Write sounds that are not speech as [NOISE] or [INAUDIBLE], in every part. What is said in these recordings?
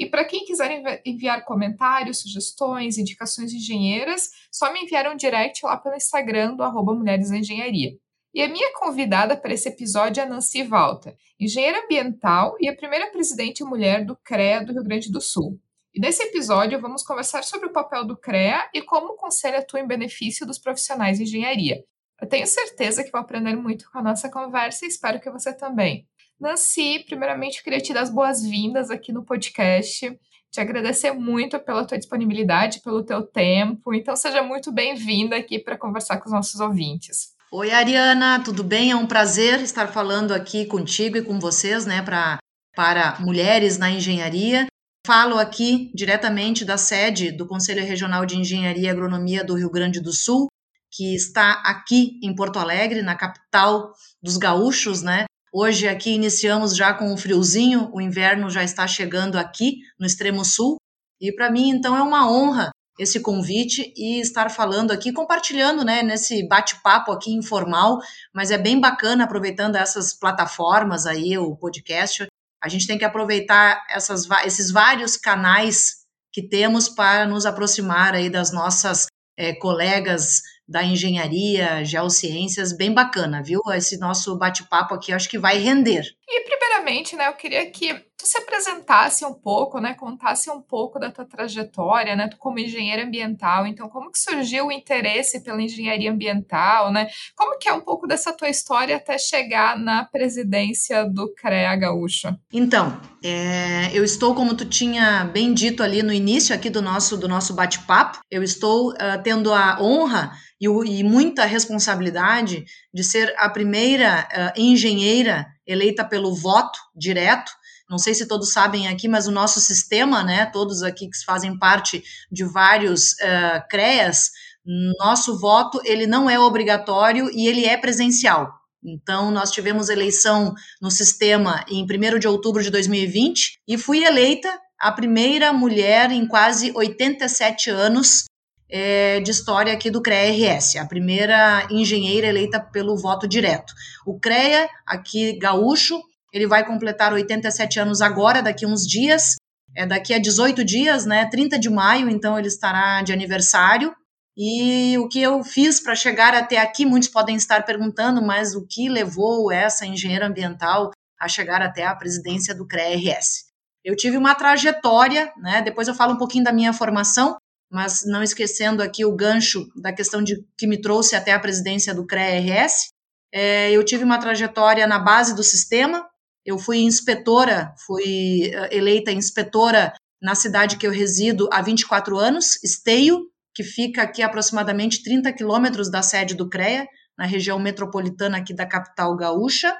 e para quem quiser enviar comentários, sugestões, indicações de engenheiras, só me enviar um direct lá pelo Instagram do arroba Mulheres Engenharia. E a minha convidada para esse episódio é a Nancy Walter, engenheira ambiental e a primeira presidente mulher do CREA do Rio Grande do Sul. E nesse episódio vamos conversar sobre o papel do CREA e como o conselho atua em benefício dos profissionais de engenharia. Eu tenho certeza que vou aprender muito com a nossa conversa e espero que você também. Nancy, primeiramente eu queria te dar as boas-vindas aqui no podcast, te agradecer muito pela tua disponibilidade, pelo teu tempo. Então seja muito bem-vinda aqui para conversar com os nossos ouvintes. Oi, Ariana, tudo bem? É um prazer estar falando aqui contigo e com vocês, né, pra, para mulheres na engenharia. Falo aqui diretamente da sede do Conselho Regional de Engenharia e Agronomia do Rio Grande do Sul, que está aqui em Porto Alegre, na capital dos gaúchos, né? Hoje aqui iniciamos já com um friozinho, o inverno já está chegando aqui no extremo sul, e para mim então é uma honra esse convite e estar falando aqui, compartilhando, né, nesse bate-papo aqui informal, mas é bem bacana aproveitando essas plataformas aí, o podcast. A gente tem que aproveitar essas, esses vários canais que temos para nos aproximar aí das nossas é, colegas da engenharia, geociências, bem bacana, viu? Esse nosso bate-papo aqui acho que vai render. E primeiramente, né, eu queria que tu se apresentasse um pouco, né, contasse um pouco da tua trajetória, né, tu como engenheiro ambiental, então como que surgiu o interesse pela engenharia ambiental, né? Como que é um pouco dessa tua história até chegar na presidência do CREA Gaúcho? Então, é, eu estou, como tu tinha bem dito ali no início aqui do nosso, do nosso bate-papo, eu estou uh, tendo a honra e, e muita responsabilidade de ser a primeira uh, engenheira eleita pelo voto direto. Não sei se todos sabem aqui, mas o nosso sistema, né, todos aqui que fazem parte de vários uh, CREAS, nosso voto ele não é obrigatório e ele é presencial. Então, nós tivemos eleição no sistema em 1 de outubro de 2020 e fui eleita a primeira mulher em quase 87 anos é, de história aqui do CREA-RS, a primeira engenheira eleita pelo voto direto. O CREA, aqui gaúcho, ele vai completar 87 anos agora, daqui uns dias, é daqui a 18 dias, né, 30 de maio, então ele estará de aniversário. E o que eu fiz para chegar até aqui, muitos podem estar perguntando, mas o que levou essa engenheira ambiental a chegar até a presidência do CREA-RS? Eu tive uma trajetória, né, depois eu falo um pouquinho da minha formação, mas não esquecendo aqui o gancho da questão de que me trouxe até a presidência do CREA-RS. É, eu tive uma trajetória na base do sistema, eu fui inspetora, fui eh, eleita inspetora na cidade que eu resido há 24 anos, Esteio, que fica aqui aproximadamente 30 quilômetros da sede do CREA, na região metropolitana aqui da capital gaúcha.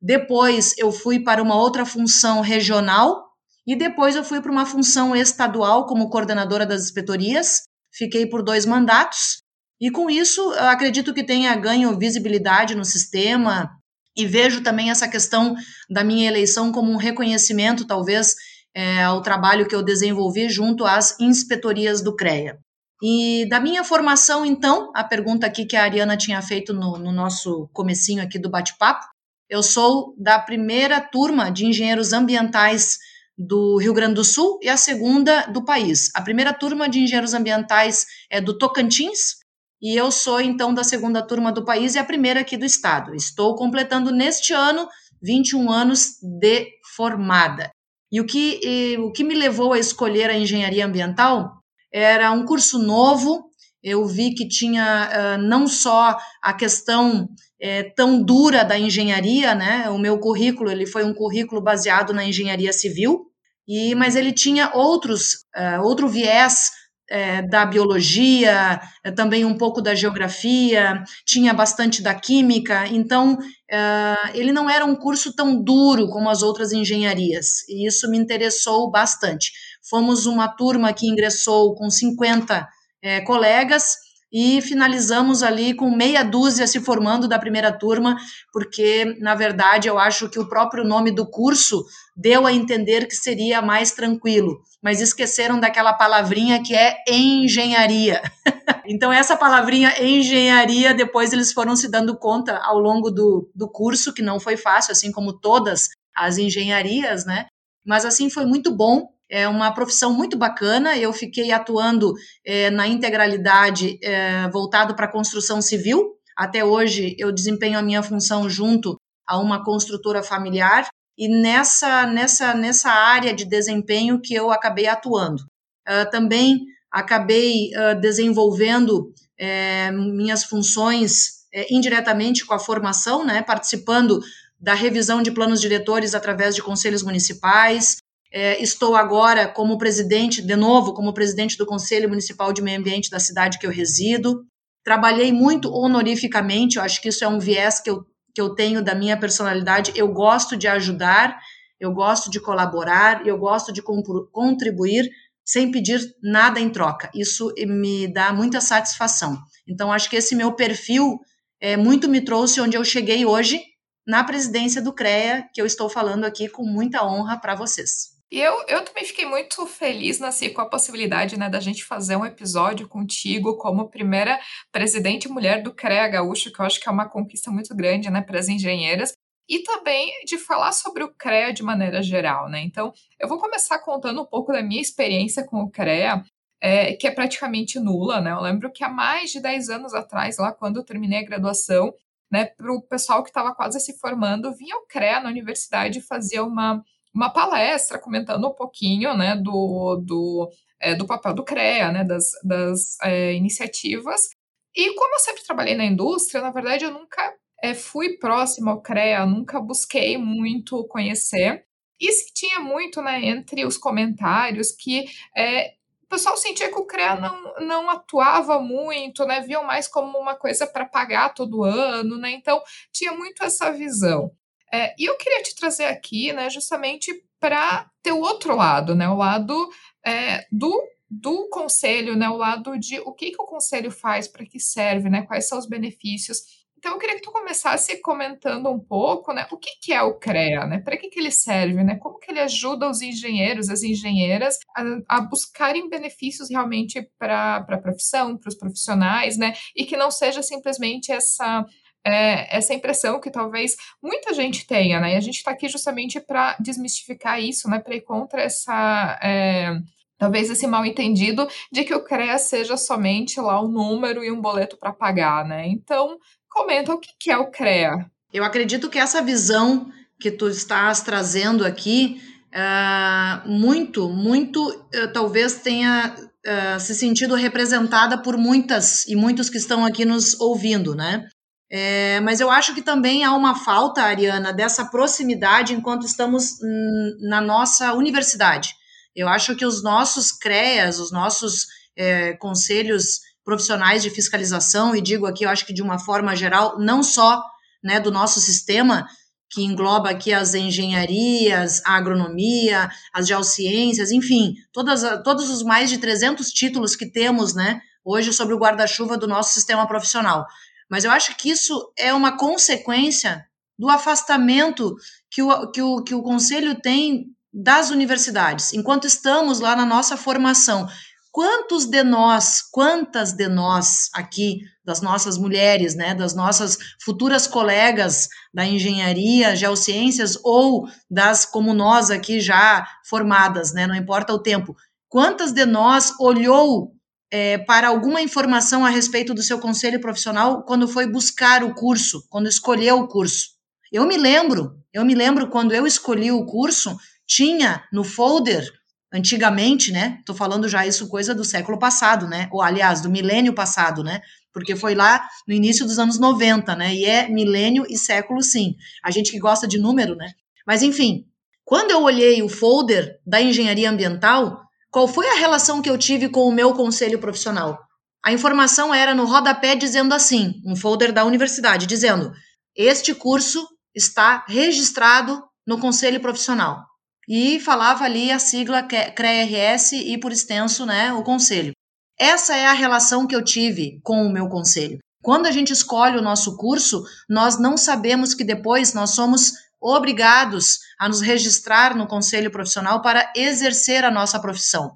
Depois eu fui para uma outra função regional, e depois eu fui para uma função estadual como coordenadora das inspetorias, fiquei por dois mandatos, e com isso acredito que tenha ganho visibilidade no sistema, e vejo também essa questão da minha eleição como um reconhecimento, talvez, é, ao trabalho que eu desenvolvi junto às inspetorias do CREA. E da minha formação, então, a pergunta aqui que a Ariana tinha feito no, no nosso comecinho aqui do bate-papo, eu sou da primeira turma de engenheiros ambientais do Rio Grande do Sul e a segunda do país. A primeira turma de engenheiros ambientais é do Tocantins e eu sou então da segunda turma do país e a primeira aqui do estado. Estou completando neste ano 21 anos de formada. E o que, e, o que me levou a escolher a engenharia ambiental era um curso novo. Eu vi que tinha uh, não só a questão é, tão dura da engenharia, né? O meu currículo ele foi um currículo baseado na engenharia civil, e mas ele tinha outros uh, outro viés é, da biologia, é, também um pouco da geografia, tinha bastante da química, então ele não era um curso tão duro como as outras engenharias, e isso me interessou bastante. fomos uma turma que ingressou com 50 é, colegas e finalizamos ali com meia dúzia se formando da primeira turma, porque, na verdade, eu acho que o próprio nome do curso deu a entender que seria mais tranquilo, mas esqueceram daquela palavrinha que é engenharia. [LAUGHS] então, essa palavrinha engenharia, depois eles foram se dando conta ao longo do, do curso, que não foi fácil, assim como todas as engenharias, né? Mas assim foi muito bom é uma profissão muito bacana. Eu fiquei atuando é, na integralidade é, voltado para a construção civil. Até hoje eu desempenho a minha função junto a uma construtora familiar e nessa nessa nessa área de desempenho que eu acabei atuando. Uh, também acabei uh, desenvolvendo é, minhas funções é, indiretamente com a formação, né, participando da revisão de planos diretores através de conselhos municipais, é, estou agora como presidente, de novo, como presidente do Conselho Municipal de Meio Ambiente da cidade que eu resido. Trabalhei muito honorificamente, eu acho que isso é um viés que eu, que eu tenho da minha personalidade. Eu gosto de ajudar, eu gosto de colaborar, eu gosto de contribuir sem pedir nada em troca. Isso me dá muita satisfação. Então, acho que esse meu perfil é, muito me trouxe onde eu cheguei hoje, na presidência do CREA, que eu estou falando aqui com muita honra para vocês. E eu, eu também fiquei muito feliz, Nasci, com a possibilidade né, da gente fazer um episódio contigo como primeira presidente mulher do CREA Gaúcho, que eu acho que é uma conquista muito grande né, para as engenheiras, e também de falar sobre o CREA de maneira geral. Né? Então, eu vou começar contando um pouco da minha experiência com o CREA, é, que é praticamente nula. Né? Eu lembro que há mais de 10 anos atrás, lá quando eu terminei a graduação, né, para o pessoal que estava quase se formando, vinha o CREA na universidade e fazia uma uma palestra comentando um pouquinho né, do, do, é, do papel do CREA, né, das, das é, iniciativas. E como eu sempre trabalhei na indústria, na verdade eu nunca é, fui próximo ao CREA, nunca busquei muito conhecer. E se tinha muito né, entre os comentários que é, o pessoal sentia que o CREA não, não atuava muito, né? Viam mais como uma coisa para pagar todo ano, né? Então tinha muito essa visão. É, e eu queria te trazer aqui, né, justamente para ter o outro lado, né, o lado é, do, do conselho, né, o lado de o que, que o conselho faz, para que serve, né, quais são os benefícios. Então, eu queria que tu começasse comentando um pouco, né, o que, que é o CREA, né, para que, que ele serve, né, como que ele ajuda os engenheiros, as engenheiras a, a buscarem benefícios realmente para a profissão, para os profissionais, né, e que não seja simplesmente essa é, essa impressão que talvez muita gente tenha, né? E a gente está aqui justamente para desmistificar isso, né? Para ir contra essa. É, talvez esse mal entendido de que o CREA seja somente lá um número e um boleto para pagar, né? Então, comenta o que, que é o CREA. Eu acredito que essa visão que tu estás trazendo aqui, uh, muito, muito, uh, talvez tenha uh, se sentido representada por muitas e muitos que estão aqui nos ouvindo, né? É, mas eu acho que também há uma falta, Ariana, dessa proximidade enquanto estamos na nossa universidade. Eu acho que os nossos CREAs, os nossos é, conselhos profissionais de fiscalização, e digo aqui, eu acho que de uma forma geral, não só né, do nosso sistema, que engloba aqui as engenharias, a agronomia, as geociências, enfim, todas, todos os mais de 300 títulos que temos né, hoje sobre o guarda-chuva do nosso sistema profissional. Mas eu acho que isso é uma consequência do afastamento que o, que o, que o Conselho tem das universidades, enquanto estamos lá na nossa formação. Quantos de nós, quantas de nós aqui, das nossas mulheres, né, das nossas futuras colegas da engenharia, geociências ou das como nós aqui já formadas, né, não importa o tempo, quantas de nós olhou é, para alguma informação a respeito do seu conselho profissional quando foi buscar o curso, quando escolheu o curso. Eu me lembro, eu me lembro quando eu escolhi o curso, tinha no folder, antigamente, né? Tô falando já isso coisa do século passado, né? Ou aliás, do milênio passado, né? Porque foi lá no início dos anos 90, né? E é milênio e século sim. A gente que gosta de número, né? Mas enfim, quando eu olhei o folder da engenharia ambiental, qual foi a relação que eu tive com o meu conselho profissional? A informação era no rodapé dizendo assim, um folder da universidade, dizendo: este curso está registrado no conselho profissional. e falava ali a sigla CREA-RS e, por extenso, né, o conselho. Essa é a relação que eu tive com o meu conselho. Quando a gente escolhe o nosso curso, nós não sabemos que depois nós somos obrigados a nos registrar no conselho profissional para exercer a nossa profissão.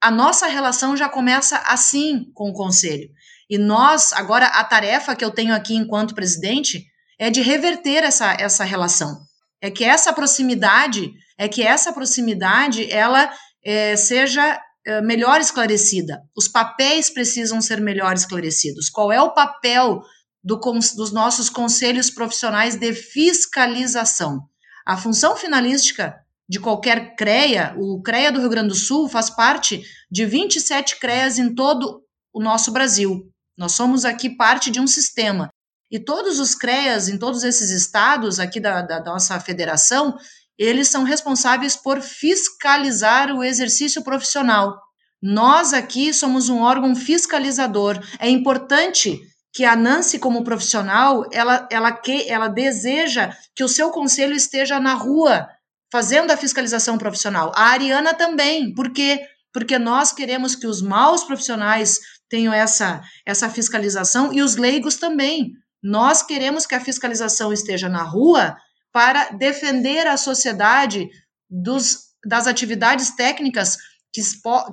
A nossa relação já começa assim com o conselho. E nós, agora, a tarefa que eu tenho aqui enquanto presidente é de reverter essa, essa relação. É que essa proximidade, é que essa proximidade, ela é, seja é, melhor esclarecida. Os papéis precisam ser melhor esclarecidos. Qual é o papel do, dos nossos conselhos profissionais de fiscalização? A função finalística de qualquer CREA, o CREA do Rio Grande do Sul faz parte de 27 CREAs em todo o nosso Brasil. Nós somos aqui parte de um sistema. E todos os CREAs em todos esses estados aqui da, da nossa federação, eles são responsáveis por fiscalizar o exercício profissional. Nós aqui somos um órgão fiscalizador. É importante que a Nancy, como profissional, ela, ela, que, ela deseja que o seu conselho esteja na rua, fazendo a fiscalização profissional. A Ariana também, porque porque nós queremos que os maus profissionais tenham essa, essa fiscalização e os leigos também. Nós queremos que a fiscalização esteja na rua para defender a sociedade dos, das atividades técnicas que,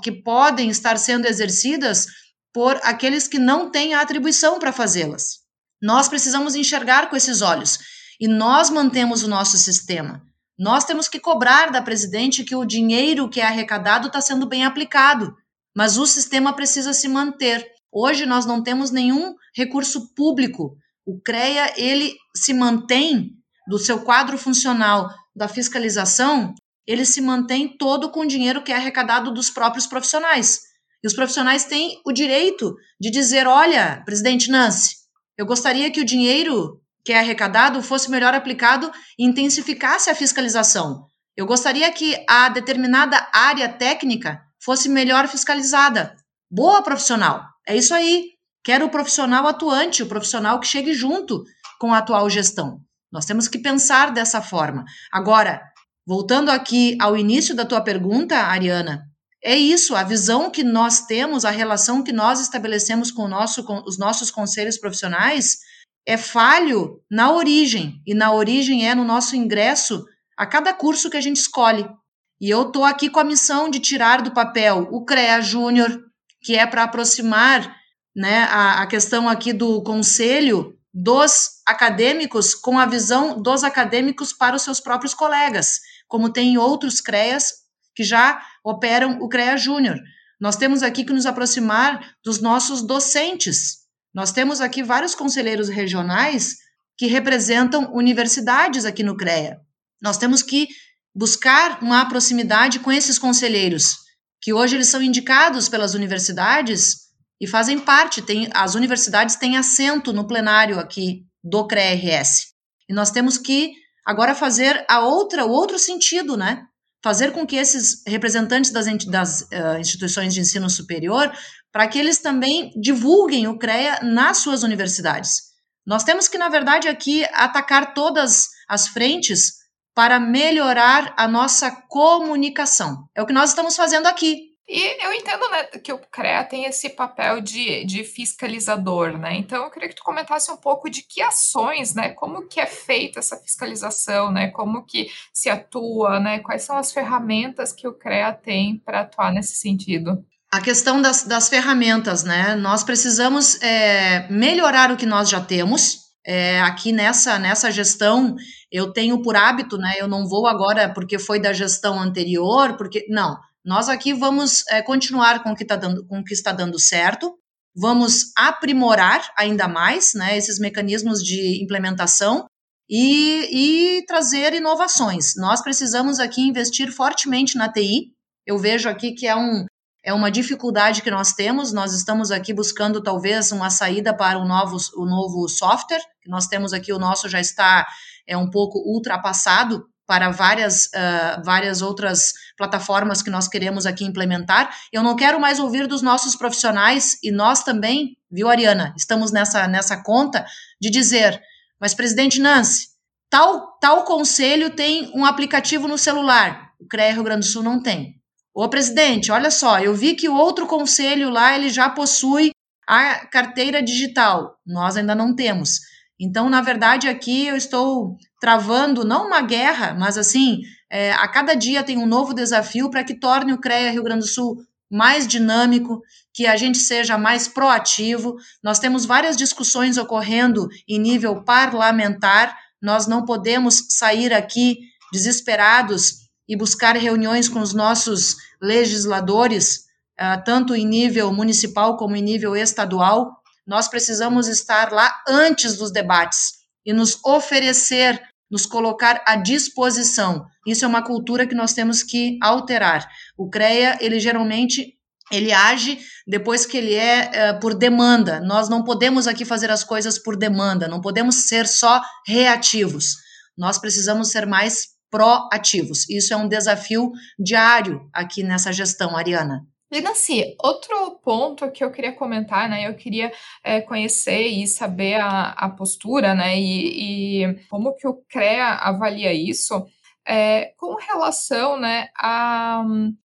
que podem estar sendo exercidas por aqueles que não têm a atribuição para fazê-las. Nós precisamos enxergar com esses olhos e nós mantemos o nosso sistema. Nós temos que cobrar da presidente que o dinheiro que é arrecadado está sendo bem aplicado, mas o sistema precisa se manter. Hoje nós não temos nenhum recurso público. O CREA ele se mantém do seu quadro funcional da fiscalização, ele se mantém todo com o dinheiro que é arrecadado dos próprios profissionais. E os profissionais têm o direito de dizer: olha, presidente Nancy, eu gostaria que o dinheiro que é arrecadado fosse melhor aplicado e intensificasse a fiscalização. Eu gostaria que a determinada área técnica fosse melhor fiscalizada. Boa profissional, é isso aí. Quero o profissional atuante, o profissional que chegue junto com a atual gestão. Nós temos que pensar dessa forma. Agora, voltando aqui ao início da tua pergunta, Ariana, é isso, a visão que nós temos, a relação que nós estabelecemos com, nosso, com os nossos conselhos profissionais é falho na origem, e na origem é no nosso ingresso a cada curso que a gente escolhe. E eu estou aqui com a missão de tirar do papel o CREA Júnior, que é para aproximar né, a, a questão aqui do conselho dos acadêmicos com a visão dos acadêmicos para os seus próprios colegas, como tem outros CREAs que já operam o CREA Júnior. Nós temos aqui que nos aproximar dos nossos docentes, nós temos aqui vários conselheiros regionais que representam universidades aqui no CREA. Nós temos que buscar uma proximidade com esses conselheiros, que hoje eles são indicados pelas universidades e fazem parte, tem, as universidades têm assento no plenário aqui do CREA-RS. E nós temos que agora fazer a outra, o outro sentido, né? Fazer com que esses representantes das, das uh, instituições de ensino superior para que eles também divulguem o CREA nas suas universidades. Nós temos que, na verdade, aqui atacar todas as frentes para melhorar a nossa comunicação. É o que nós estamos fazendo aqui. E eu entendo né, que o CREA tem esse papel de, de fiscalizador, né? Então eu queria que tu comentasse um pouco de que ações, né? Como que é feita essa fiscalização, né? Como que se atua, né? Quais são as ferramentas que o CREA tem para atuar nesse sentido? a questão das, das ferramentas, né? Nós precisamos é, melhorar o que nós já temos. É, aqui nessa, nessa gestão, eu tenho por hábito, né? Eu não vou agora porque foi da gestão anterior, porque. Não, nós aqui vamos é, continuar com o, que tá dando, com o que está dando certo, vamos aprimorar ainda mais né, esses mecanismos de implementação e, e trazer inovações. Nós precisamos aqui investir fortemente na TI. Eu vejo aqui que é um, é uma dificuldade que nós temos. Nós estamos aqui buscando talvez uma saída para o novo, o novo software. Nós temos aqui o nosso já está é um pouco ultrapassado para várias, uh, várias outras plataformas que nós queremos aqui implementar. Eu não quero mais ouvir dos nossos profissionais, e nós também, viu, Ariana, estamos nessa, nessa conta, de dizer, mas, presidente Nancy, tal, tal conselho tem um aplicativo no celular, o CREA Rio Grande do Sul não tem. Ô, presidente, olha só, eu vi que o outro conselho lá, ele já possui a carteira digital. Nós ainda não temos. Então, na verdade, aqui eu estou travando, não uma guerra, mas assim, é, a cada dia tem um novo desafio para que torne o CREA Rio Grande do Sul mais dinâmico, que a gente seja mais proativo. Nós temos várias discussões ocorrendo em nível parlamentar, nós não podemos sair aqui desesperados e buscar reuniões com os nossos legisladores, uh, tanto em nível municipal como em nível estadual. Nós precisamos estar lá antes dos debates e nos oferecer, nos colocar à disposição. Isso é uma cultura que nós temos que alterar. O CREA, ele geralmente ele age depois que ele é uh, por demanda. Nós não podemos aqui fazer as coisas por demanda, não podemos ser só reativos. Nós precisamos ser mais proativos. Isso é um desafio diário aqui nessa gestão, Ariana. Linassi, outro ponto que eu queria comentar, né? Eu queria é, conhecer e saber a, a postura, né? E, e, como que o CREA avalia isso é, com relação, né? A,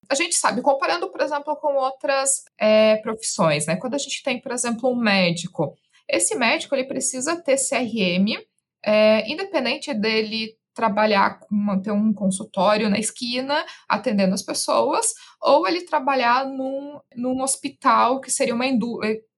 a gente sabe, comparando, por exemplo, com outras é, profissões, né? Quando a gente tem, por exemplo, um médico, esse médico ele precisa ter CRM, é, independente dele trabalhar com um consultório na esquina atendendo as pessoas, ou ele trabalhar num, num hospital que seria uma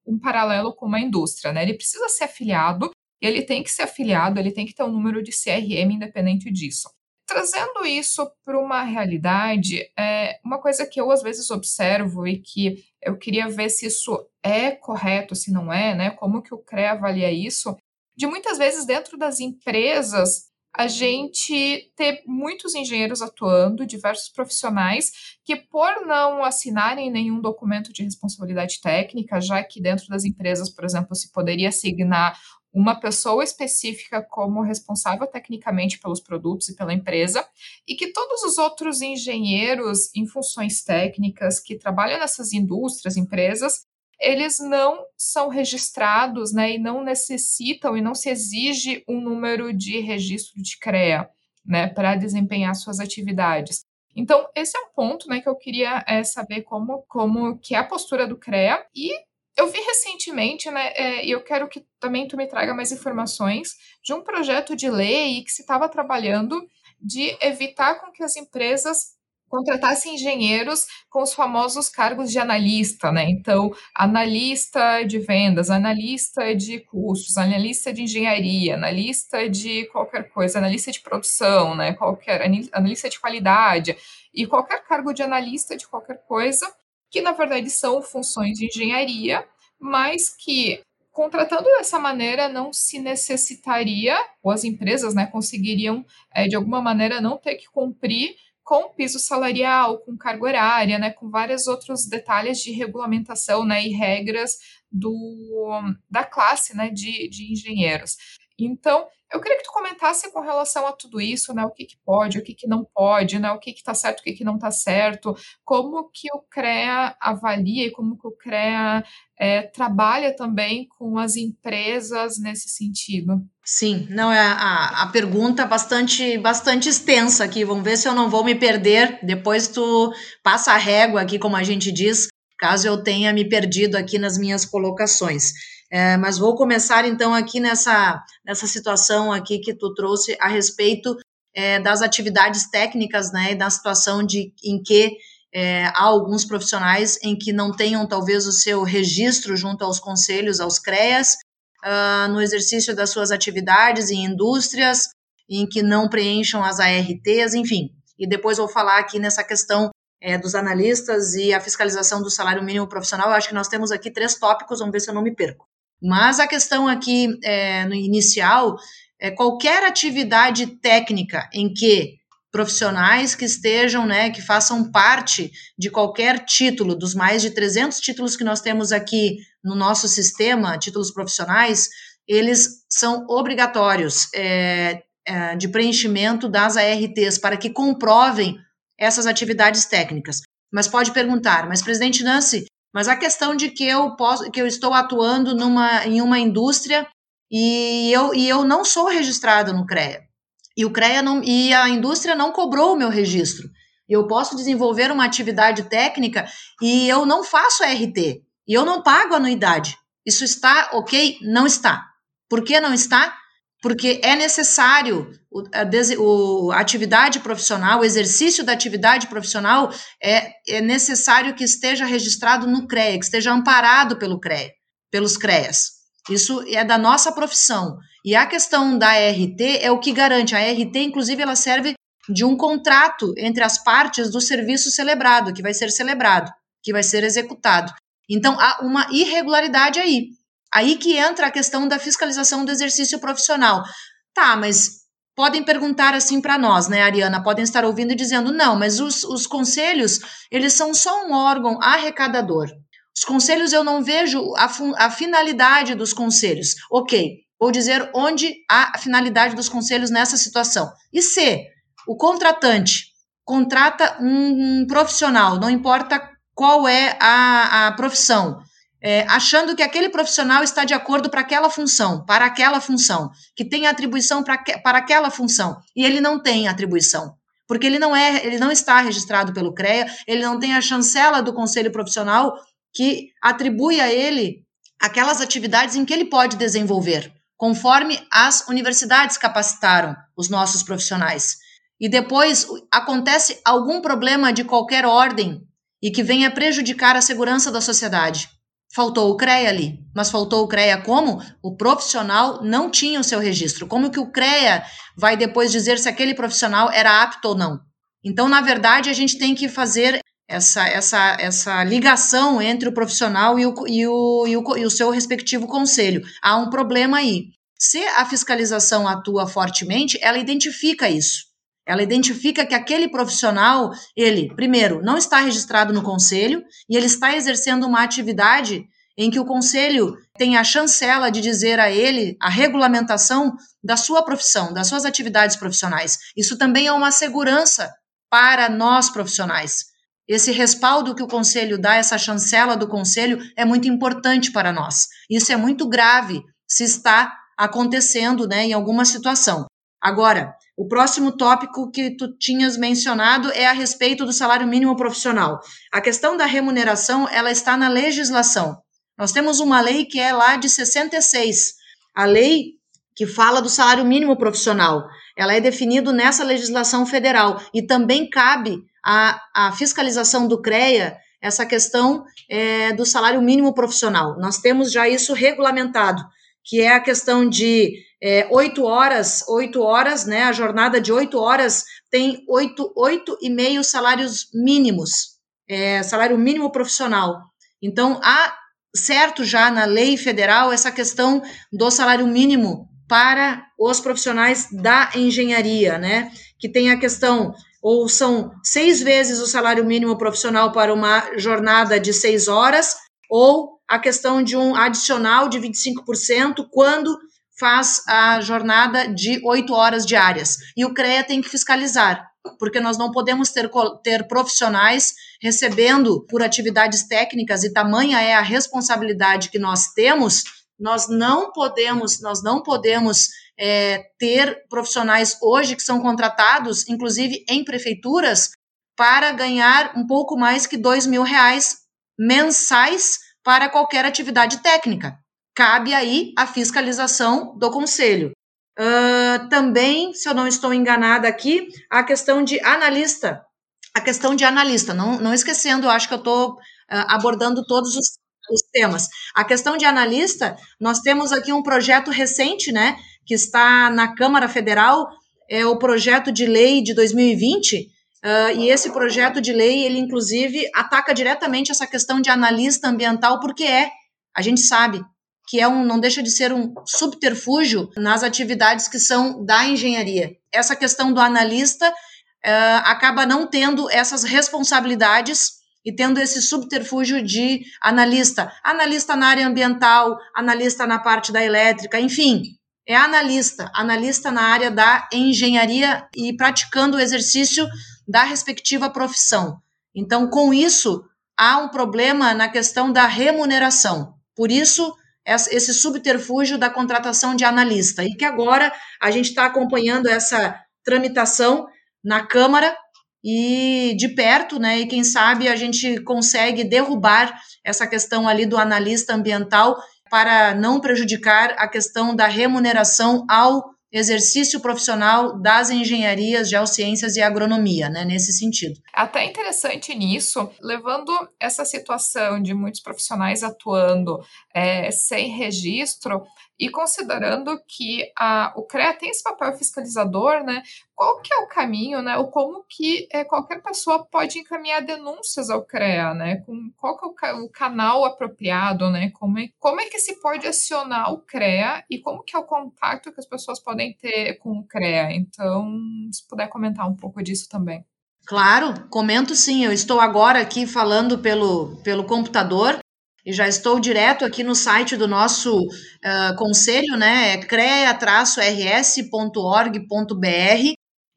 um paralelo com uma indústria, né? Ele precisa ser afiliado, ele tem que ser afiliado, ele tem que ter um número de CRM independente disso. Trazendo isso para uma realidade, é uma coisa que eu às vezes observo e que eu queria ver se isso é correto, se não é, né? Como que o CREA avalia isso? De muitas vezes dentro das empresas a gente ter muitos engenheiros atuando, diversos profissionais, que por não assinarem nenhum documento de responsabilidade técnica, já que dentro das empresas, por exemplo, se poderia asignar uma pessoa específica como responsável tecnicamente pelos produtos e pela empresa, e que todos os outros engenheiros em funções técnicas que trabalham nessas indústrias, empresas, eles não são registrados, né, e não necessitam e não se exige um número de registro de CREA, né, para desempenhar suas atividades. Então, esse é um ponto, né, que eu queria é, saber como, como que é a postura do CREA e eu vi recentemente, né, é, e eu quero que também tu me traga mais informações de um projeto de lei que se estava trabalhando de evitar com que as empresas contratasse engenheiros com os famosos cargos de analista, né? Então, analista de vendas, analista de custos, analista de engenharia, analista de qualquer coisa, analista de produção, né? Qualquer analista de qualidade e qualquer cargo de analista de qualquer coisa, que na verdade são funções de engenharia, mas que contratando dessa maneira não se necessitaria, ou as empresas né, conseguiriam, é, de alguma maneira, não ter que cumprir com piso salarial, com carga horária, né, com vários outros detalhes de regulamentação né, e regras do, da classe né, de, de engenheiros. Então, eu queria que tu comentasse com relação a tudo isso, né? O que, que pode, o que, que não pode, né? O que está certo, o que, que não está certo, como que o CREA avalia e como que o CREA é, trabalha também com as empresas nesse sentido. Sim, não é a, a pergunta bastante bastante extensa aqui. Vamos ver se eu não vou me perder. Depois tu passa a régua aqui, como a gente diz, caso eu tenha me perdido aqui nas minhas colocações. É, mas vou começar então aqui nessa, nessa situação aqui que tu trouxe a respeito é, das atividades técnicas, né, e da situação de, em que é, há alguns profissionais em que não tenham talvez o seu registro junto aos conselhos, aos CREAS, uh, no exercício das suas atividades em indústrias, em que não preencham as ARTs, enfim. E depois vou falar aqui nessa questão é, dos analistas e a fiscalização do salário mínimo profissional. Eu acho que nós temos aqui três tópicos, vamos ver se eu não me perco. Mas a questão aqui é, no inicial é qualquer atividade técnica em que profissionais que estejam, né, que façam parte de qualquer título, dos mais de 300 títulos que nós temos aqui no nosso sistema, títulos profissionais, eles são obrigatórios é, é, de preenchimento das ARTs para que comprovem essas atividades técnicas. Mas pode perguntar, mas presidente Nancy, mas a questão de que eu posso, que eu estou atuando numa, em uma indústria e eu, e eu não sou registrado no CREA. E o CREA não, e a indústria não cobrou o meu registro. Eu posso desenvolver uma atividade técnica e eu não faço RT, e eu não pago anuidade. Isso está ok? Não está. Por que não está? Porque é necessário a, o, a atividade profissional, o exercício da atividade profissional é, é necessário que esteja registrado no CREA, que esteja amparado pelo CREA, pelos CREAs. Isso é da nossa profissão. E a questão da RT é o que garante. A RT, inclusive, ela serve de um contrato entre as partes do serviço celebrado, que vai ser celebrado, que vai ser executado. Então, há uma irregularidade aí. Aí que entra a questão da fiscalização do exercício profissional. Tá, mas podem perguntar assim para nós, né, Ariana? Podem estar ouvindo e dizendo, não, mas os, os conselhos, eles são só um órgão arrecadador. Os conselhos eu não vejo a, a finalidade dos conselhos. Ok, vou dizer onde há a finalidade dos conselhos nessa situação. E se o contratante contrata um, um profissional, não importa qual é a, a profissão, é, achando que aquele profissional está de acordo para aquela função, para aquela função, que tem atribuição pra, para aquela função, e ele não tem atribuição, porque ele não é, ele não está registrado pelo CREA, ele não tem a chancela do conselho profissional que atribui a ele aquelas atividades em que ele pode desenvolver, conforme as universidades capacitaram os nossos profissionais. E depois acontece algum problema de qualquer ordem e que venha prejudicar a segurança da sociedade. Faltou o CREA ali, mas faltou o CREA como? O profissional não tinha o seu registro. Como que o CREA vai depois dizer se aquele profissional era apto ou não? Então, na verdade, a gente tem que fazer essa, essa, essa ligação entre o profissional e o, e, o, e, o, e o seu respectivo conselho. Há um problema aí. Se a fiscalização atua fortemente, ela identifica isso. Ela identifica que aquele profissional, ele, primeiro, não está registrado no conselho e ele está exercendo uma atividade em que o conselho tem a chancela de dizer a ele a regulamentação da sua profissão, das suas atividades profissionais. Isso também é uma segurança para nós profissionais. Esse respaldo que o conselho dá, essa chancela do conselho, é muito importante para nós. Isso é muito grave se está acontecendo né, em alguma situação. Agora, o próximo tópico que tu tinhas mencionado é a respeito do salário mínimo profissional. A questão da remuneração, ela está na legislação. Nós temos uma lei que é lá de 66, a lei que fala do salário mínimo profissional. Ela é definida nessa legislação federal e também cabe a, a fiscalização do CREA essa questão é, do salário mínimo profissional. Nós temos já isso regulamentado, que é a questão de é, oito horas, oito horas, né? A jornada de oito horas tem oito, oito e meio salários mínimos, é, salário mínimo profissional. Então, há certo já na lei federal essa questão do salário mínimo para os profissionais da engenharia, né? Que tem a questão ou são seis vezes o salário mínimo profissional para uma jornada de seis horas, ou a questão de um adicional de 25% quando faz a jornada de oito horas diárias. E o CREA tem que fiscalizar, porque nós não podemos ter, ter profissionais recebendo por atividades técnicas, e tamanha é a responsabilidade que nós temos, nós não podemos, nós não podemos é, ter profissionais hoje que são contratados, inclusive em prefeituras, para ganhar um pouco mais que dois mil reais mensais para qualquer atividade técnica. Cabe aí a fiscalização do conselho. Uh, também, se eu não estou enganada aqui, a questão de analista. A questão de analista, não, não esquecendo, acho que eu estou uh, abordando todos os, os temas. A questão de analista, nós temos aqui um projeto recente, né, que está na Câmara Federal, é o projeto de lei de 2020, uh, ah, e esse projeto de lei, ele inclusive ataca diretamente essa questão de analista ambiental, porque é, a gente sabe, que é um, não deixa de ser um subterfúgio nas atividades que são da engenharia. Essa questão do analista uh, acaba não tendo essas responsabilidades e tendo esse subterfúgio de analista, analista na área ambiental, analista na parte da elétrica, enfim, é analista, analista na área da engenharia e praticando o exercício da respectiva profissão. Então, com isso, há um problema na questão da remuneração. Por isso, esse subterfúgio da contratação de analista. E que agora a gente está acompanhando essa tramitação na Câmara e de perto, né? E quem sabe a gente consegue derrubar essa questão ali do analista ambiental para não prejudicar a questão da remuneração ao exercício profissional das engenharias, geociências e agronomia, né, nesse sentido. Até interessante nisso, levando essa situação de muitos profissionais atuando é, sem registro, e considerando que a, o CREA tem esse papel fiscalizador, né, qual que é o caminho, né, ou como que é, qualquer pessoa pode encaminhar denúncias ao CREA, né, com, qual que é o, o, canal apropriado, né, como é, como é que se pode acionar o CREA e como que é o contato que as pessoas podem ter com o CREA. Então, se puder comentar um pouco disso também. Claro, comento sim. Eu estou agora aqui falando pelo, pelo computador e já estou direto aqui no site do nosso uh, conselho, né? É crea-rs.org.br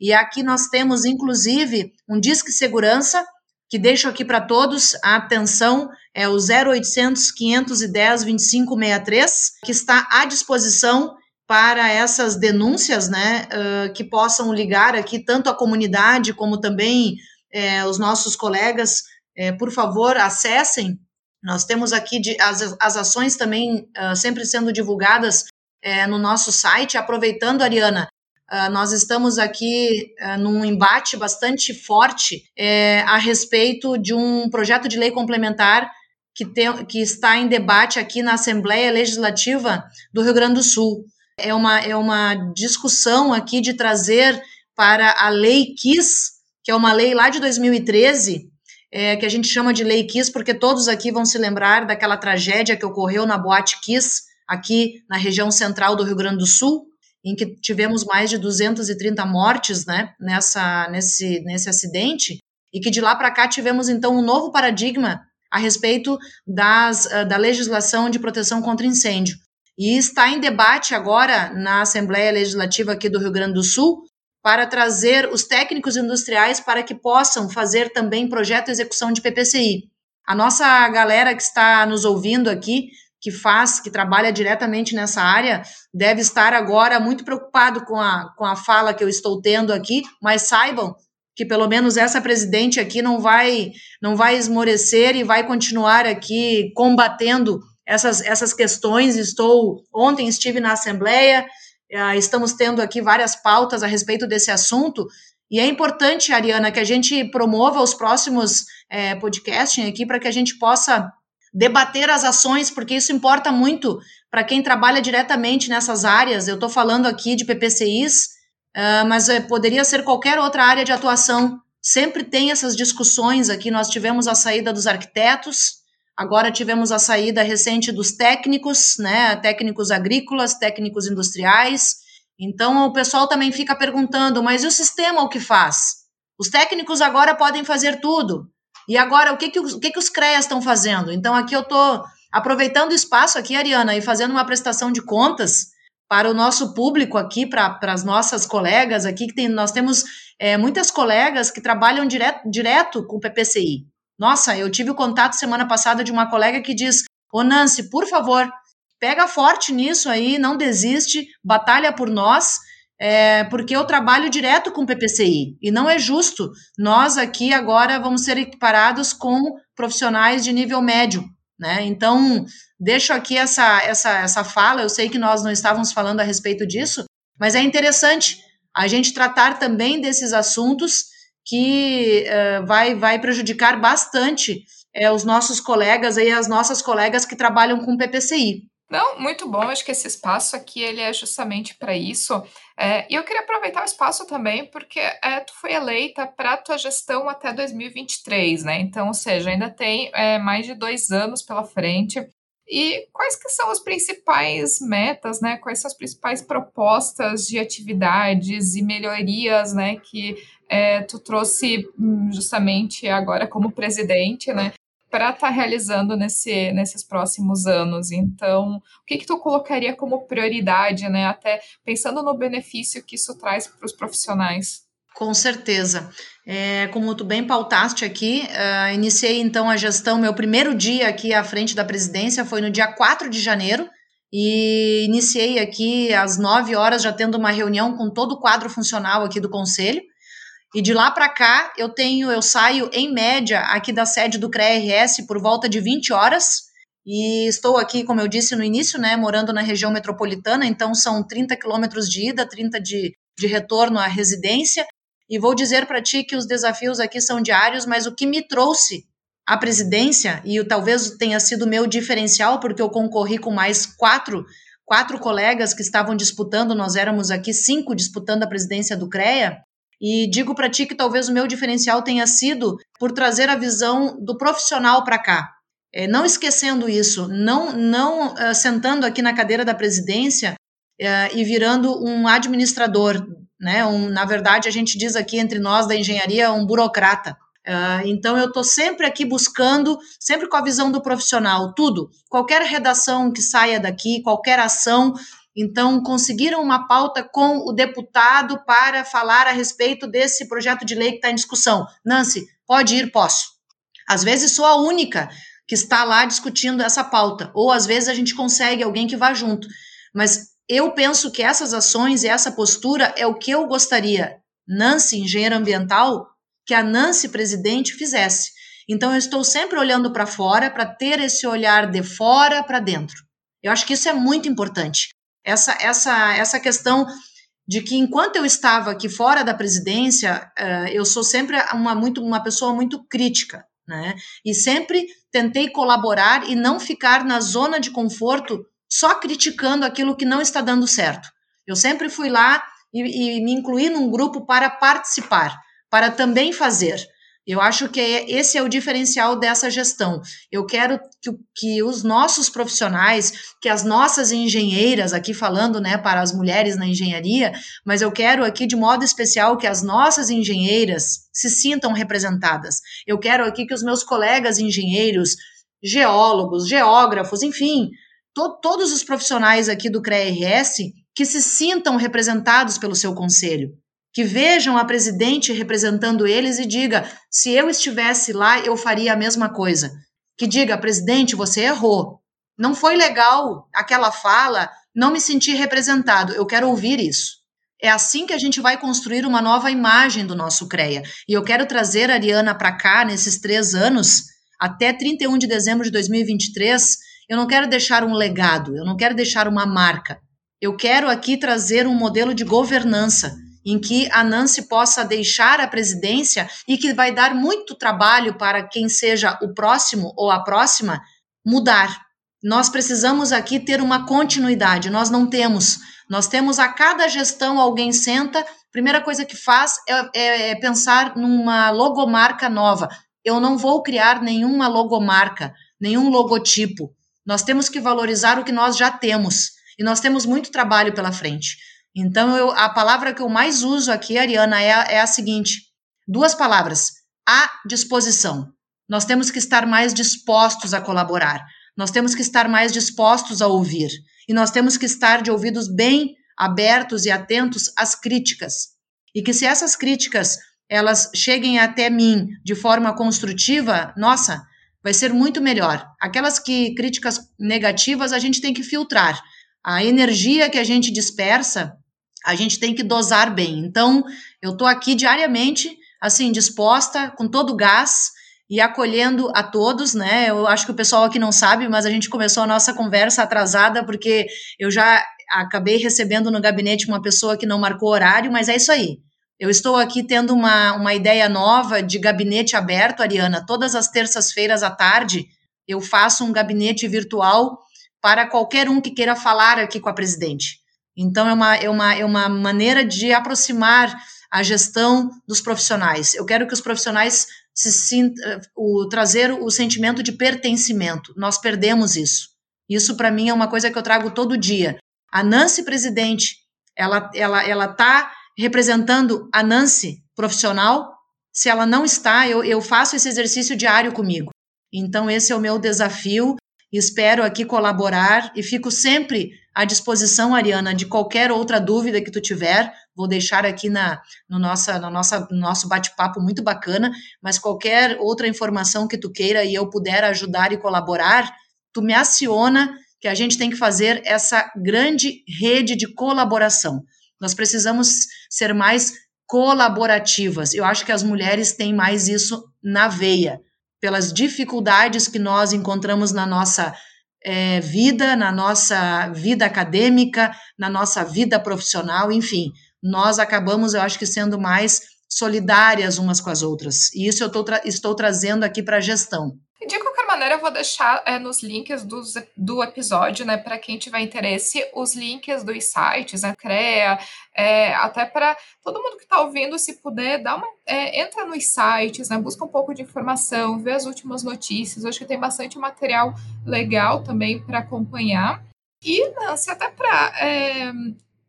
e aqui nós temos inclusive um disque segurança que deixo aqui para todos a atenção é o 0800 510 2563 que está à disposição para essas denúncias, né, uh, que possam ligar aqui tanto a comunidade como também uh, os nossos colegas. Por favor, acessem nós temos aqui de, as, as ações também uh, sempre sendo divulgadas uh, no nosso site. Aproveitando, Ariana, uh, nós estamos aqui uh, num embate bastante forte a respeito de um projeto de lei complementar que, tem, que está em debate aqui na Assembleia Legislativa do Rio Grande do Sul. É uma, é uma discussão aqui de trazer para a Lei KIS, que é uma lei lá de 2013, é, que a gente chama de Lei Kiss, porque todos aqui vão se lembrar daquela tragédia que ocorreu na Boate Kiss, aqui na região central do Rio Grande do Sul, em que tivemos mais de 230 mortes né, nessa, nesse, nesse acidente, e que de lá para cá tivemos então um novo paradigma a respeito das, ah, da legislação de proteção contra incêndio. E está em debate agora na Assembleia Legislativa aqui do Rio Grande do Sul para trazer os técnicos industriais para que possam fazer também projeto de execução de PPCI. A nossa galera que está nos ouvindo aqui, que faz, que trabalha diretamente nessa área, deve estar agora muito preocupado com a, com a fala que eu estou tendo aqui, mas saibam que pelo menos essa presidente aqui não vai não vai esmorecer e vai continuar aqui combatendo essas, essas questões. Estou ontem estive na Assembleia, estamos tendo aqui várias pautas a respeito desse assunto. E é importante, Ariana, que a gente promova os próximos é, podcasts aqui para que a gente possa debater as ações, porque isso importa muito para quem trabalha diretamente nessas áreas. Eu estou falando aqui de PPCIs, uh, mas é, poderia ser qualquer outra área de atuação. Sempre tem essas discussões aqui. Nós tivemos a saída dos arquitetos, Agora tivemos a saída recente dos técnicos, né? Técnicos agrícolas, técnicos industriais. Então o pessoal também fica perguntando, mas e o sistema o que faz? Os técnicos agora podem fazer tudo. E agora o que, que, o que, que os CREAs estão fazendo? Então aqui eu estou aproveitando o espaço aqui, Ariana, e fazendo uma prestação de contas para o nosso público aqui, para as nossas colegas aqui, que tem, nós temos é, muitas colegas que trabalham direto, direto com o PPCI. Nossa, eu tive o contato semana passada de uma colega que diz: Ô Nancy, por favor, pega forte nisso aí, não desiste, batalha por nós, é, porque eu trabalho direto com PPCI e não é justo. Nós aqui agora vamos ser equiparados com profissionais de nível médio, né? Então, deixo aqui essa, essa, essa fala. Eu sei que nós não estávamos falando a respeito disso, mas é interessante a gente tratar também desses assuntos que uh, vai, vai prejudicar bastante uh, os nossos colegas e as nossas colegas que trabalham com PPCI. Não, muito bom. Acho que esse espaço aqui ele é justamente para isso. É, e eu queria aproveitar o espaço também porque é, tu foi eleita para a tua gestão até 2023, né? Então, ou seja, ainda tem é, mais de dois anos pela frente. E quais que são as principais metas, né? Quais são as principais propostas de atividades e melhorias, né? Que é, tu trouxe hum, justamente agora como presidente, né? Para estar tá realizando nesse, nesses próximos anos. Então, o que, que tu colocaria como prioridade, né? Até pensando no benefício que isso traz para os profissionais. Com certeza. É, como tu bem pautaste aqui, uh, iniciei então a gestão, meu primeiro dia aqui à frente da presidência foi no dia 4 de janeiro, e iniciei aqui às 9 horas, já tendo uma reunião com todo o quadro funcional aqui do conselho, E de lá para cá, eu tenho, eu saio em média aqui da sede do CRERS por volta de 20 horas. E estou aqui, como eu disse no início, né, morando na região metropolitana, então são 30 quilômetros de ida, 30 de, de retorno à residência. E vou dizer para ti que os desafios aqui são diários, mas o que me trouxe à presidência, e talvez tenha sido meu diferencial, porque eu concorri com mais quatro, quatro colegas que estavam disputando, nós éramos aqui cinco disputando a presidência do CREA, e digo para ti que talvez o meu diferencial tenha sido por trazer a visão do profissional para cá. É, não esquecendo isso, não, não uh, sentando aqui na cadeira da presidência uh, e virando um administrador, né? Um, na verdade, a gente diz aqui entre nós da engenharia um burocrata. Uh, então, eu estou sempre aqui buscando, sempre com a visão do profissional, tudo. Qualquer redação que saia daqui, qualquer ação, então, conseguiram uma pauta com o deputado para falar a respeito desse projeto de lei que está em discussão. Nancy, pode ir, posso. Às vezes sou a única que está lá discutindo essa pauta, ou às vezes a gente consegue alguém que vá junto. Mas eu penso que essas ações e essa postura é o que eu gostaria, Nancy, engenheira ambiental, que a Nancy, presidente, fizesse. Então, eu estou sempre olhando para fora para ter esse olhar de fora para dentro. Eu acho que isso é muito importante essa, essa, essa questão de que enquanto eu estava aqui fora da presidência, uh, eu sou sempre uma, muito, uma pessoa muito crítica, né? E sempre tentei colaborar e não ficar na zona de conforto só criticando aquilo que não está dando certo. Eu sempre fui lá e, e me incluí num grupo para participar, para também fazer. Eu acho que é, esse é o diferencial dessa gestão. Eu quero que, que, os nossos profissionais, que as nossas engenheiras, aqui falando né, para as mulheres na engenharia, mas eu quero aqui de modo especial que as nossas engenheiras se sintam representadas. Eu quero aqui que os meus colegas engenheiros, geólogos, geógrafos, enfim, to, todos os profissionais aqui do CRERS que se sintam representados pelo seu conselho que vejam a presidente representando eles e diga: se eu estivesse lá, eu faria a mesma coisa. Que diga, presidente, você errou. Não foi legal aquela fala, não me senti representado. Eu quero ouvir isso. É assim que a gente vai construir uma nova imagem do nosso CREA. E eu quero trazer a Ariana para cá nesses três anos, até 31 de dezembro de 2023. Eu não quero deixar um legado, eu não quero deixar uma marca. Eu quero aqui trazer um modelo de governança em que a Nancy possa deixar a presidência e que vai dar muito trabalho para quem seja o próximo ou a próxima mudar. Nós precisamos aqui ter uma continuidade, nós não temos. Nós temos a cada gestão alguém senta, primeira coisa que faz é, é, é pensar numa logomarca nova. Eu não vou criar nenhuma logomarca, nenhum logotipo. Nós temos que valorizar o que nós já temos. E nós temos muito trabalho pela frente. Então, eu, a palavra que eu mais uso aqui, Ariana, é a, é a seguinte: duas palavras. À disposição. Nós temos que estar mais dispostos a colaborar. Nós temos que estar mais dispostos a ouvir. E nós temos que estar de ouvidos bem abertos e atentos às críticas. E que se essas críticas elas cheguem até mim de forma construtiva, nossa, vai ser muito melhor. Aquelas que críticas negativas a gente tem que filtrar. A energia que a gente dispersa, a gente tem que dosar bem. Então, eu estou aqui diariamente, assim, disposta, com todo o gás e acolhendo a todos, né? Eu acho que o pessoal aqui não sabe, mas a gente começou a nossa conversa atrasada porque eu já acabei recebendo no gabinete uma pessoa que não marcou horário, mas é isso aí. Eu estou aqui tendo uma, uma ideia nova de gabinete aberto, Ariana. Todas as terças-feiras à tarde eu faço um gabinete virtual para qualquer um que queira falar aqui com a presidente. Então, é uma, é uma, é uma maneira de aproximar a gestão dos profissionais. Eu quero que os profissionais se sintam, o, trazer o sentimento de pertencimento. Nós perdemos isso. Isso, para mim, é uma coisa que eu trago todo dia. A Nancy presidente, ela ela ela está representando a Nancy profissional. Se ela não está, eu, eu faço esse exercício diário comigo. Então, esse é o meu desafio. Espero aqui colaborar e fico sempre à disposição, Ariana, de qualquer outra dúvida que tu tiver. Vou deixar aqui na, no, nossa, no, nossa, no nosso bate-papo muito bacana, mas qualquer outra informação que tu queira e eu puder ajudar e colaborar, tu me aciona que a gente tem que fazer essa grande rede de colaboração. Nós precisamos ser mais colaborativas. Eu acho que as mulheres têm mais isso na veia, pelas dificuldades que nós encontramos na nossa é, vida, na nossa vida acadêmica, na nossa vida profissional, enfim, nós acabamos, eu acho que, sendo mais solidárias umas com as outras. E isso eu tô tra estou trazendo aqui para a gestão. De maneira, eu vou deixar é, nos links dos, do episódio, né, para quem tiver interesse, os links dos sites, a né, CREA, é, até para todo mundo que está ouvindo, se puder, dá uma, é, entra nos sites, né, busca um pouco de informação, vê as últimas notícias. Acho que tem bastante material legal também para acompanhar. E, Nancy, até para é,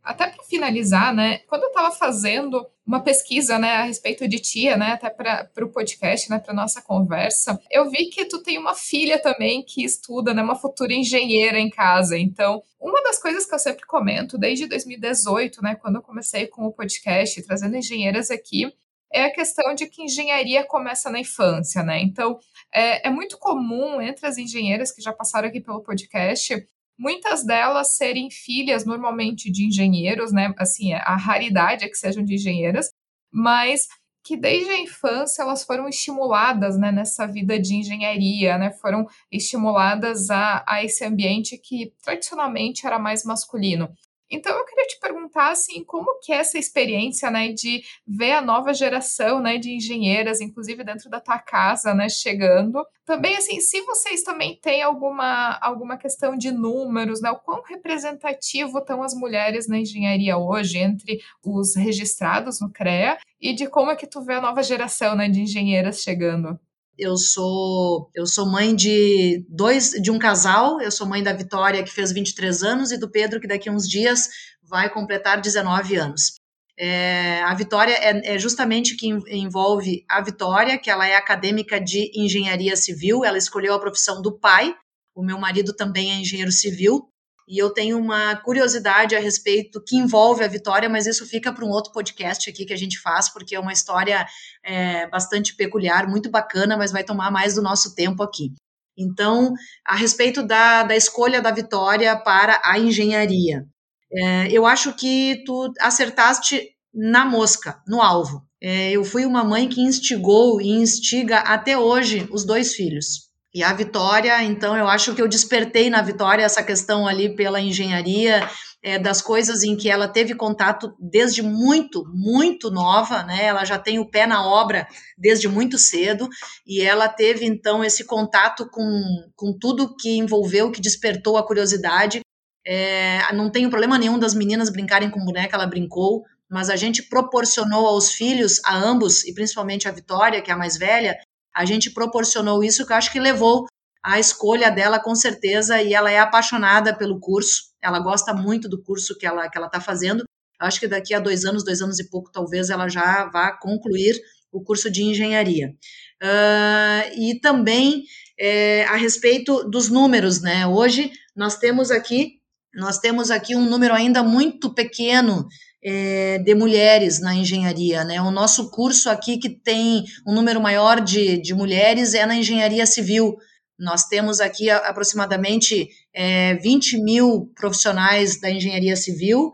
até para finalizar, né, quando eu estava fazendo uma pesquisa, né, a respeito de tia, né, até para o podcast, né, para nossa conversa, eu vi que tu tem uma filha também que estuda, né, uma futura engenheira em casa. Então, uma das coisas que eu sempre comento desde 2018, né, quando eu comecei com o podcast, trazendo engenheiras aqui, é a questão de que engenharia começa na infância, né? Então, é, é muito comum entre as engenheiras que já passaram aqui pelo podcast muitas delas serem filhas normalmente de engenheiros, né? Assim, a raridade é que sejam de engenheiras, mas que desde a infância elas foram estimuladas né, nessa vida de engenharia, né, foram estimuladas a, a esse ambiente que tradicionalmente era mais masculino. Então eu queria te perguntar assim, como que é essa experiência, né, de ver a nova geração, né, de engenheiras, inclusive dentro da tua casa, né, chegando. Também assim, se vocês também têm alguma alguma questão de números, né, o quão representativo estão as mulheres na engenharia hoje entre os registrados no CREA e de como é que tu vê a nova geração, né, de engenheiras chegando. Eu sou eu sou mãe de dois de um casal. Eu sou mãe da Vitória que fez 23 anos e do Pedro que daqui a uns dias vai completar 19 anos. É, a Vitória é, é, justamente que envolve a Vitória, que ela é acadêmica de engenharia civil. Ela escolheu a profissão do pai. O meu marido também é engenheiro civil. E eu tenho uma curiosidade a respeito que envolve a Vitória, mas isso fica para um outro podcast aqui que a gente faz, porque é uma história é, bastante peculiar, muito bacana, mas vai tomar mais do nosso tempo aqui. Então, a respeito da, da escolha da Vitória para a engenharia, é, eu acho que tu acertaste na mosca, no alvo. É, eu fui uma mãe que instigou e instiga até hoje os dois filhos. E a Vitória, então, eu acho que eu despertei na Vitória essa questão ali pela engenharia, é, das coisas em que ela teve contato desde muito, muito nova, né? Ela já tem o pé na obra desde muito cedo, e ela teve, então, esse contato com, com tudo que envolveu, que despertou a curiosidade. É, não tenho problema nenhum das meninas brincarem com boneca, ela brincou, mas a gente proporcionou aos filhos, a ambos, e principalmente a Vitória, que é a mais velha, a gente proporcionou isso que eu acho que levou a escolha dela com certeza e ela é apaixonada pelo curso. Ela gosta muito do curso que ela que ela está fazendo. Eu acho que daqui a dois anos, dois anos e pouco, talvez ela já vá concluir o curso de engenharia. Uh, e também é, a respeito dos números, né? Hoje nós temos aqui nós temos aqui um número ainda muito pequeno é, de mulheres na engenharia. Né? O nosso curso aqui, que tem um número maior de, de mulheres, é na engenharia civil. Nós temos aqui aproximadamente é, 20 mil profissionais da engenharia civil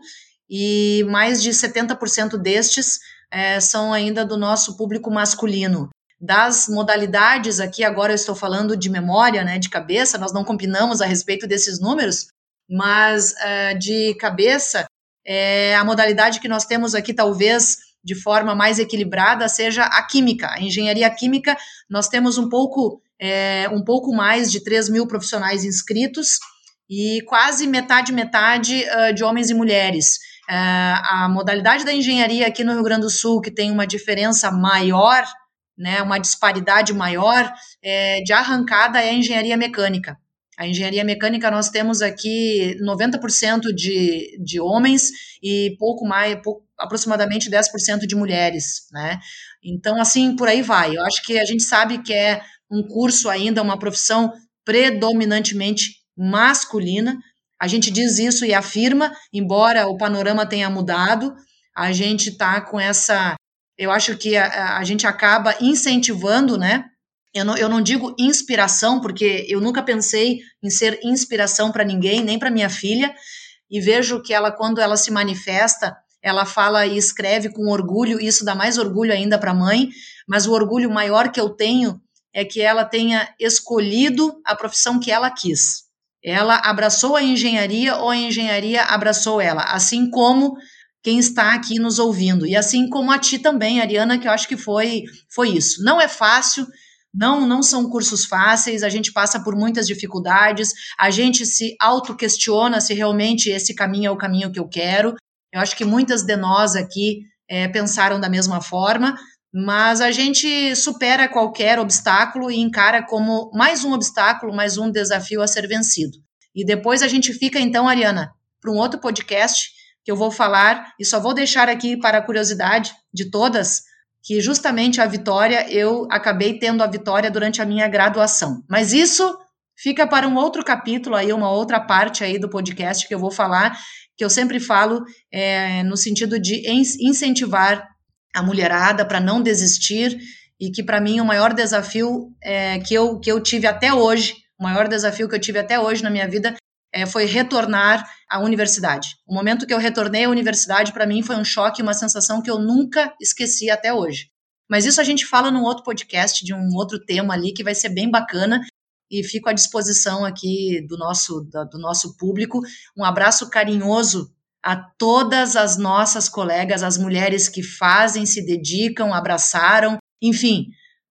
e mais de 70% destes é, são ainda do nosso público masculino. Das modalidades aqui, agora eu estou falando de memória, né, de cabeça, nós não combinamos a respeito desses números, mas uh, de cabeça, é, a modalidade que nós temos aqui, talvez de forma mais equilibrada, seja a química. A engenharia química, nós temos um pouco, é, um pouco mais de 3 mil profissionais inscritos e quase metade, metade uh, de homens e mulheres. Uh, a modalidade da engenharia aqui no Rio Grande do Sul, que tem uma diferença maior, né, uma disparidade maior, é, de arrancada é a engenharia mecânica. A engenharia mecânica, nós temos aqui 90% de, de homens e pouco mais, pouco, aproximadamente 10% de mulheres, né? Então, assim, por aí vai. Eu acho que a gente sabe que é um curso ainda, uma profissão predominantemente masculina. A gente diz isso e afirma, embora o panorama tenha mudado, a gente está com essa. Eu acho que a, a gente acaba incentivando, né? Eu não, eu não digo inspiração, porque eu nunca pensei em ser inspiração para ninguém, nem para minha filha, e vejo que ela, quando ela se manifesta, ela fala e escreve com orgulho, isso dá mais orgulho ainda para a mãe, mas o orgulho maior que eu tenho é que ela tenha escolhido a profissão que ela quis. Ela abraçou a engenharia ou a engenharia abraçou ela, assim como quem está aqui nos ouvindo. E assim como a ti também, Ariana, que eu acho que foi foi isso. Não é fácil, não não são cursos fáceis, a gente passa por muitas dificuldades, a gente se auto-questiona se realmente esse caminho é o caminho que eu quero. Eu acho que muitas de nós aqui é, pensaram da mesma forma, mas a gente supera qualquer obstáculo e encara como mais um obstáculo, mais um desafio a ser vencido. E depois a gente fica, então, Ariana, para um outro podcast que eu vou falar, e só vou deixar aqui para a curiosidade de todas, que justamente a vitória, eu acabei tendo a vitória durante a minha graduação. Mas isso fica para um outro capítulo aí, uma outra parte aí do podcast que eu vou falar, que eu sempre falo é, no sentido de incentivar a mulherada para não desistir e que para mim o maior desafio é, que, eu, que eu tive até hoje, o maior desafio que eu tive até hoje na minha vida é, foi retornar à universidade. O momento que eu retornei à universidade para mim foi um choque, uma sensação que eu nunca esqueci até hoje. Mas isso a gente fala num outro podcast de um outro tema ali que vai ser bem bacana e fico à disposição aqui do nosso do nosso público. Um abraço carinhoso a todas as nossas colegas, as mulheres que fazem, se dedicam, abraçaram, enfim,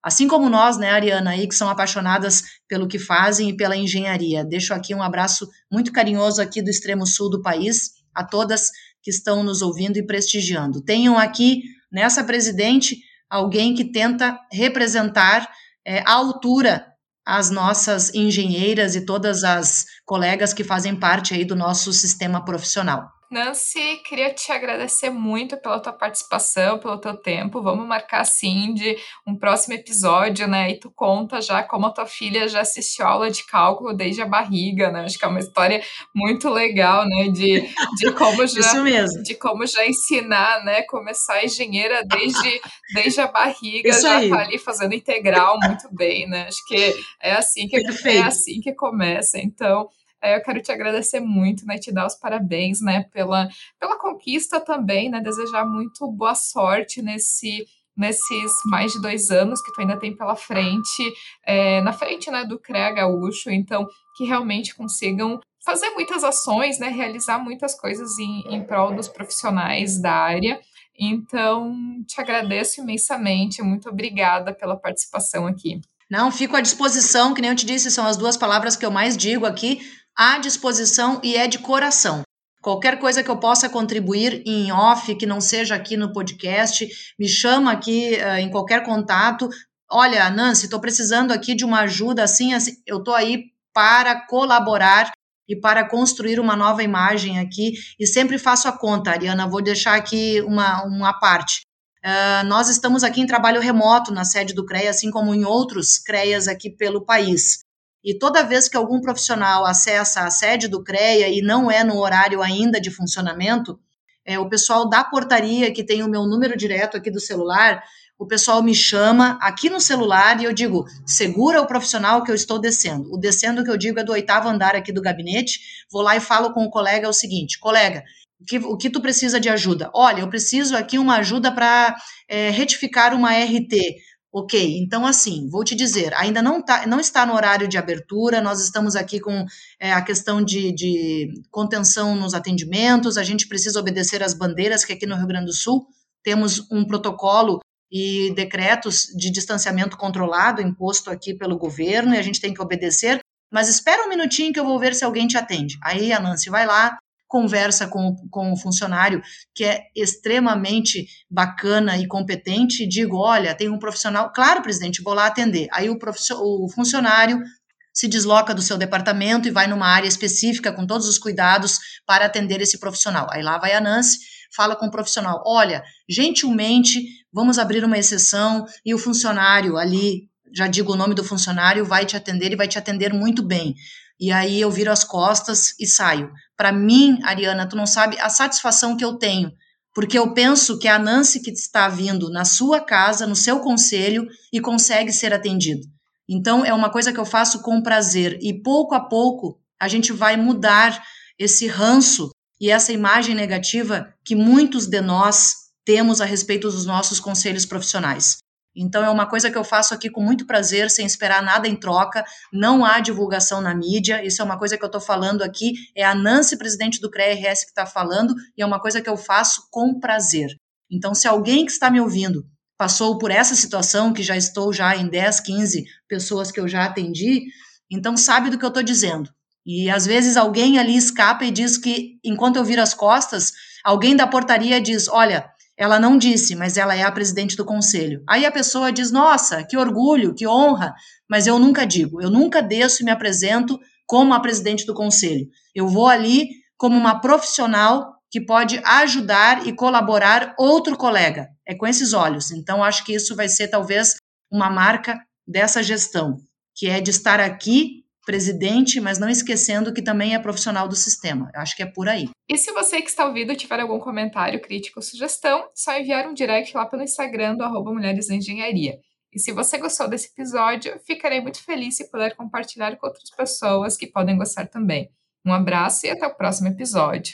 assim como nós, né, Ariana, aí que são apaixonadas pelo que fazem e pela engenharia. Deixo aqui um abraço muito carinhoso aqui do extremo sul do país a todas que estão nos ouvindo e prestigiando. Tenham aqui nessa presidente alguém que tenta representar é, à altura as nossas engenheiras e todas as colegas que fazem parte aí do nosso sistema profissional. Nancy, queria te agradecer muito pela tua participação, pelo teu tempo. Vamos marcar sim de um próximo episódio, né? E tu conta já como a tua filha já assistiu aula de cálculo desde a barriga, né? Acho que é uma história muito legal, né? De, de como [LAUGHS] já Isso mesmo. de como já ensinar, né? Começar engenheira desde, desde a barriga, Isso já aí. tá ali fazendo integral muito bem, né? Acho que é assim que é Perfeito. assim que começa. Então, é, eu quero te agradecer muito, né, te dar os parabéns, né, pela, pela conquista também, né, desejar muito boa sorte nesse nesses mais de dois anos que tu ainda tem pela frente, é, na frente, né, do CREA Gaúcho, então, que realmente consigam fazer muitas ações, né, realizar muitas coisas em, em prol dos profissionais da área, então, te agradeço imensamente, muito obrigada pela participação aqui. Não, fico à disposição, que nem eu te disse, são as duas palavras que eu mais digo aqui, à disposição e é de coração. Qualquer coisa que eu possa contribuir em off, que não seja aqui no podcast, me chama aqui uh, em qualquer contato. Olha, Nancy, estou precisando aqui de uma ajuda assim, assim. Eu estou aí para colaborar e para construir uma nova imagem aqui. E sempre faço a conta, Ariana. Vou deixar aqui uma, uma parte. Uh, nós estamos aqui em trabalho remoto na sede do CREA, assim como em outros CREAs aqui pelo país. E toda vez que algum profissional acessa a sede do CREA e não é no horário ainda de funcionamento, é, o pessoal da portaria, que tem o meu número direto aqui do celular, o pessoal me chama aqui no celular e eu digo: segura o profissional que eu estou descendo. O descendo que eu digo é do oitavo andar aqui do gabinete. Vou lá e falo com o colega o seguinte: colega, o que, o que tu precisa de ajuda? Olha, eu preciso aqui uma ajuda para é, retificar uma RT. Ok, então assim, vou te dizer, ainda não, tá, não está no horário de abertura, nós estamos aqui com é, a questão de, de contenção nos atendimentos, a gente precisa obedecer às bandeiras, que aqui no Rio Grande do Sul temos um protocolo e decretos de distanciamento controlado imposto aqui pelo governo e a gente tem que obedecer, mas espera um minutinho que eu vou ver se alguém te atende. Aí a Nancy vai lá, conversa com, com o funcionário que é extremamente bacana e competente e digo, olha, tem um profissional, claro, presidente, vou lá atender. Aí o, o funcionário se desloca do seu departamento e vai numa área específica com todos os cuidados para atender esse profissional. Aí lá vai a Nancy, fala com o profissional, olha, gentilmente, vamos abrir uma exceção e o funcionário ali, já digo o nome do funcionário, vai te atender e vai te atender muito bem. E aí eu viro as costas e saio. Para mim, Ariana, tu não sabe a satisfação que eu tenho, porque eu penso que é a Nancy que está vindo na sua casa, no seu conselho e consegue ser atendido. Então é uma coisa que eu faço com prazer e pouco a pouco a gente vai mudar esse ranço e essa imagem negativa que muitos de nós temos a respeito dos nossos conselhos profissionais. Então é uma coisa que eu faço aqui com muito prazer, sem esperar nada em troca. Não há divulgação na mídia. Isso é uma coisa que eu estou falando aqui. É a Nancy, presidente do CRERS, que está falando, e é uma coisa que eu faço com prazer. Então, se alguém que está me ouvindo passou por essa situação, que já estou já em 10, 15 pessoas que eu já atendi, então sabe do que eu estou dizendo. E às vezes alguém ali escapa e diz que, enquanto eu viro as costas, alguém da portaria diz: Olha, ela não disse, mas ela é a presidente do conselho. Aí a pessoa diz: Nossa, que orgulho, que honra, mas eu nunca digo, eu nunca desço e me apresento como a presidente do conselho. Eu vou ali como uma profissional que pode ajudar e colaborar outro colega. É com esses olhos. Então, acho que isso vai ser talvez uma marca dessa gestão, que é de estar aqui presidente, mas não esquecendo que também é profissional do sistema. Eu acho que é por aí. E se você que está ouvindo tiver algum comentário, crítica ou sugestão, só enviar um direct lá pelo Instagram do arroba Mulheres Engenharia. E se você gostou desse episódio, ficarei muito feliz se puder compartilhar com outras pessoas que podem gostar também. Um abraço e até o próximo episódio.